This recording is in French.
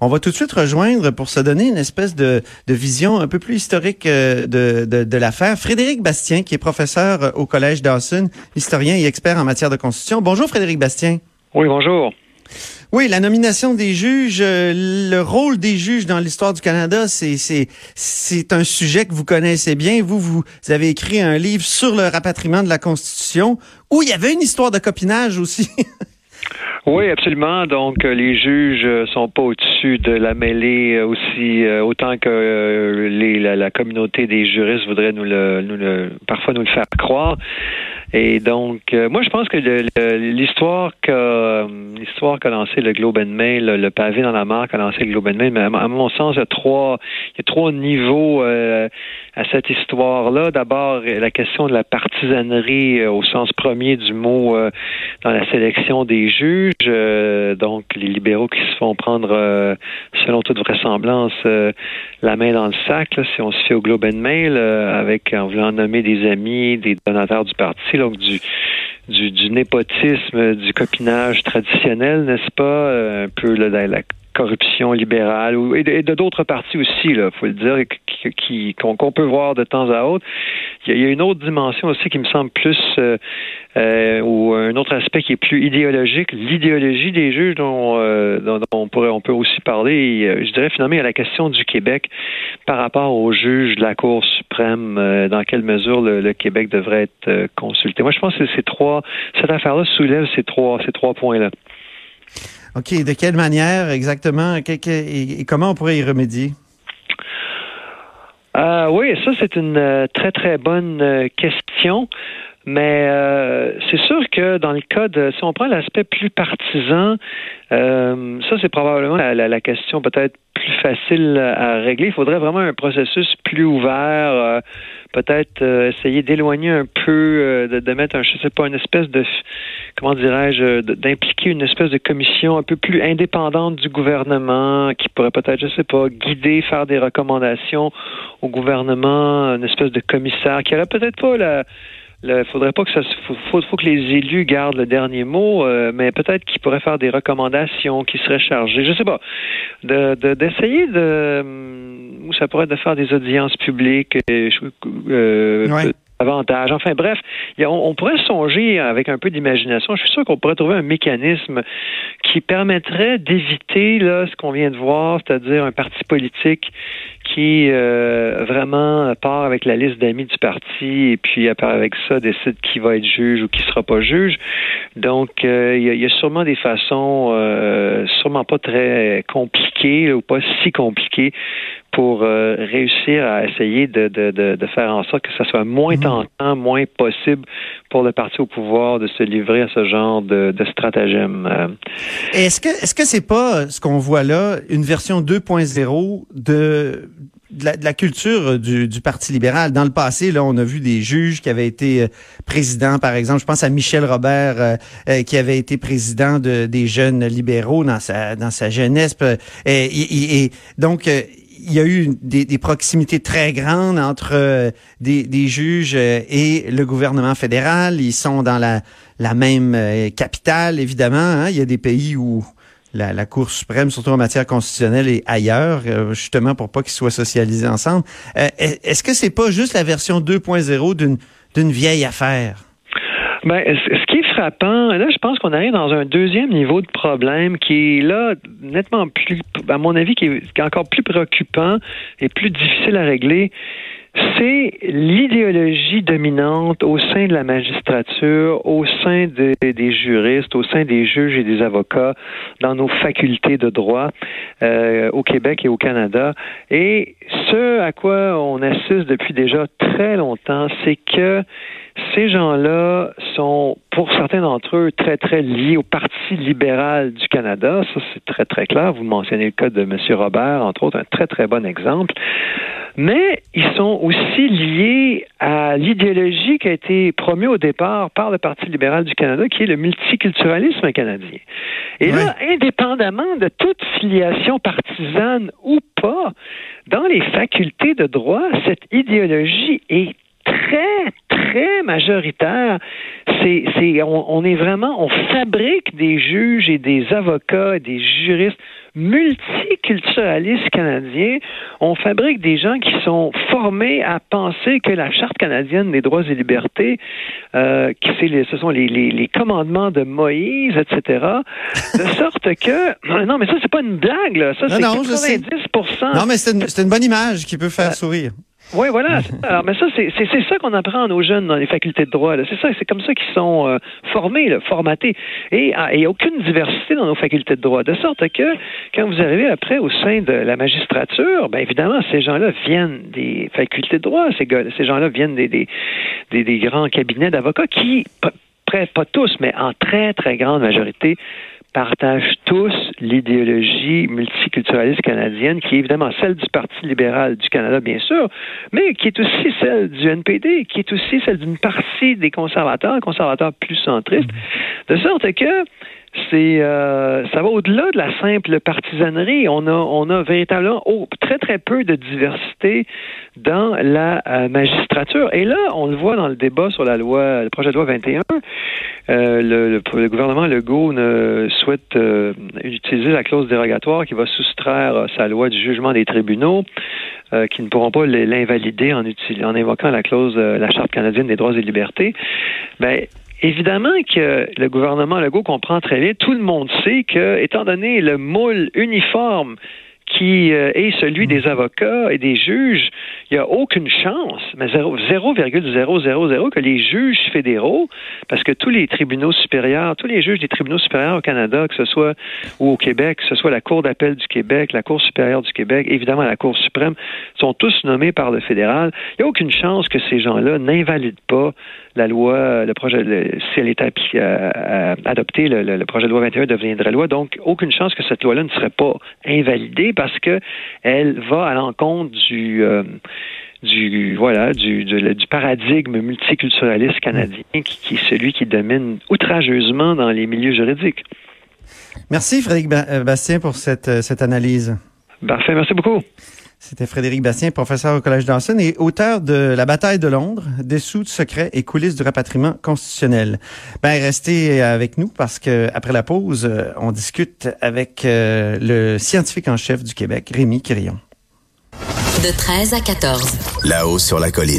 on va tout de suite rejoindre pour se donner une espèce de, de vision un peu plus historique euh, de, de, de l'affaire. Frédéric Bastien, qui est professeur au Collège Dawson, historien et expert en matière de constitution. Bonjour Frédéric Bastien. Oui, bonjour. Oui, la nomination des juges, euh, le rôle des juges dans l'histoire du Canada, c'est un sujet que vous connaissez bien. Vous vous avez écrit un livre sur le rapatriement de la Constitution où il y avait une histoire de copinage aussi. Oui, absolument. Donc, euh, les juges euh, sont pas au-dessus de la mêlée aussi autant que les, la, communauté des juristes voudrait nous le, nous le parfois nous le faire croire. Et donc, euh, moi, je pense que l'histoire que l'histoire qu'a lancé le Globe and Mail, le, pavé dans la marque a lancé le Globe and Mail, mais à, mon sens, il y a trois, il y a trois niveaux euh, à cette histoire-là. D'abord, la question de la partisanerie euh, au sens premier du mot dans la sélection des juges. donc, les libéraux qui se font prendre, selon toute vraisemblance, la main dans le sac, si on se fait au Globe and Mail, avec en voulant nommer des amis, des donateurs du parti donc du, du, népotisme, du copinage traditionnel, n'est-ce pas? Euh, un peu la, la corruption libérale et de d'autres partis aussi, il faut le dire, qu'on peut voir de temps à autre. Il y a une autre dimension aussi qui me semble plus, euh, euh, ou un autre aspect qui est plus idéologique, l'idéologie des juges dont, dont, on pourrait, on peut aussi parler. je dirais finalement à la question du Québec par rapport aux juges de la Cour suprême, dans quelle mesure le, le Québec devrait être consulté. Moi, je pense que ces trois, cette affaire-là soulève ces trois, ces trois points-là. OK. De quelle manière exactement? Et, comment on pourrait y remédier? Euh, oui, ça, c'est une euh, très, très bonne euh, question. Mais c'est sûr que dans le cas de, si on prend l'aspect plus partisan, ça c'est probablement la, question peut-être plus facile à régler. Il faudrait vraiment un processus plus ouvert, peut-être essayer d'éloigner un peu, de, de, mettre un, je sais pas, une espèce de, comment dirais-je, d'impliquer une espèce de commission un peu plus indépendante du gouvernement qui pourrait peut-être, je sais pas, guider, faire des recommandations au gouvernement, une espèce de commissaire qui aurait peut-être pas la il faudrait pas que ça faut, faut que les élus gardent le dernier mot, euh, mais peut-être qu'ils pourraient faire des recommandations qui seraient chargées, je sais pas, de d'essayer de, ou ça pourrait être de faire des audiences publiques. Euh, euh avantage. Enfin bref, on, pourrait songer avec un peu d'imagination. Je suis sûr qu'on pourrait trouver un mécanisme qui permettrait d'éviter ce qu'on vient de voir, c'est-à-dire un parti politique qui euh, vraiment part avec la liste d'amis du parti et puis avec ça décide qui va être juge ou qui sera pas juge. Donc euh, il y, a sûrement des façons euh, sûrement pas très compliquées ou pas si compliquées pour euh, réussir à essayer de, de, de, faire en sorte que ça soit moins mhm. tentant, moins possible pour le parti au pouvoir de se livrer à ce genre de, de stratagème. Euh. Est-ce que est-ce que c'est pas ce qu'on voit là une version 2.0 de de la, culture du, du, Parti libéral? Dans le passé, là, on a vu des juges qui avaient été euh, présidents, par exemple. Je pense à Michel Robert, qui avait été président de, des jeunes libéraux dans sa dans sa jeunesse. Et, et donc, il y a eu des, proximités très grandes entre euh, des, juges euh, et le gouvernement fédéral. Ils sont dans la, la même euh, capitale, évidemment. Hein. Il y a des pays où la, la, Cour suprême, surtout en matière constitutionnelle, est ailleurs, justement pour pas qu'ils soient socialisés ensemble. Est-ce que c'est pas juste la version 2.0 d'une d'une vieille affaire? Ben, ce qui est frappant, là, je pense qu'on arrive dans un deuxième niveau de problème qui est là nettement plus, à mon avis, qui est, encore plus préoccupant et plus difficile à régler c'est l'idéologie dominante au sein de la magistrature, au sein des juristes, au sein des juges et des avocats, dans nos facultés de droit euh, au Québec et au Canada. Et ce à quoi on assiste depuis déjà très longtemps, c'est que ces gens-là sont, pour certains d'entre eux, très, très liés au Parti libéral du Canada. Ça, c'est très, très clair. Vous mentionnez le cas de M. Robert, entre autres, un très, très bon exemple. Mais ils sont aussi liés à l'idéologie qui a été promue au départ par le Parti libéral du Canada, qui est le multiculturalisme canadien. Et là, indépendamment de toute filiation partisane ou pas, dans les facultés de droit, cette idéologie est très, très majoritaire. C'est, c'est, on, est vraiment, on fabrique des juges et des avocats, et des juristes multiculturaliste canadien, on fabrique des gens qui sont formés à penser que la Charte canadienne des droits et libertés, euh, qui les, ce sont les, les, les, commandements de Moïse, etc., de sorte que... Non, mais ça, c'est pas une blague, là. Ça, c'est 90 Non, mais c'est une, une, bonne image qui peut faire euh, sourire. Oui, voilà. Alors, mais ça, c'est ça qu'on apprend à nos jeunes dans les facultés de droit. C'est ça, c'est comme ça qu'ils sont euh, formés, formatés. Et il n'y a aucune diversité dans nos facultés de droit. De sorte que, quand vous arrivez après au sein de la magistrature, bien évidemment, ces gens-là viennent des facultés de droit. Ces, ces gens-là viennent des, des, des, grands cabinets d'avocats qui, pas tous, mais en très, très grande majorité, partagent tous l'idéologie multiculturaliste canadienne, qui est évidemment celle du Parti libéral du Canada, bien sûr, mais qui est aussi celle du NPD, qui est aussi celle d'une partie des conservateurs, conservateurs plus centristes, de sorte que c'est euh, ça va au-delà de la simple partisanerie. On a on a véritablement oh, très très peu de diversité dans la euh, magistrature. Et là, on le voit dans le débat sur la loi, le projet de loi 21. Euh, le, le, gouvernement Legault ne souhaite euh, utiliser la clause dérogatoire qui va soustraire sa loi du jugement des tribunaux, qui ne pourront pas l'invalider en, en invoquant la clause, la charte canadienne des droits et libertés. Ben Évidemment que le gouvernement Legault comprend très bien, tout le monde sait que, étant donné le moule uniforme qui euh, est celui des avocats et des juges, il n'y a aucune chance, mais 0,000 que les juges fédéraux, parce que tous les tribunaux supérieurs, tous les juges des tribunaux supérieurs au Canada, que ce soit ou au Québec, que ce soit la Cour d'appel du Québec, la Cour supérieure du Québec, évidemment la Cour suprême, sont tous nommés par le fédéral. Il n'y a aucune chance que ces gens-là n'invalident pas la loi, le projet, si elle est euh, adoptée, le, projet de loi 21 deviendrait loi. Donc, aucune chance que cette loi-là ne serait pas invalidée parce que elle va à l'encontre du euh, du voilà du, du, paradigme multiculturaliste canadien qui, est celui qui domine outrageusement dans les milieux juridiques. Merci Frédéric euh, Bastien pour cette, cette analyse. Parfait, merci beaucoup. C'était Frédéric Bastien, professeur au Collège Dawson et auteur de La bataille de Londres, dessous de secrets et coulisses du rapatriement constitutionnel. Ben, restez avec nous parce que après la pause, euh, on discute avec euh, le scientifique en chef du Québec, Rémi Quirion. De 13 à 14. Là-haut sur la colline.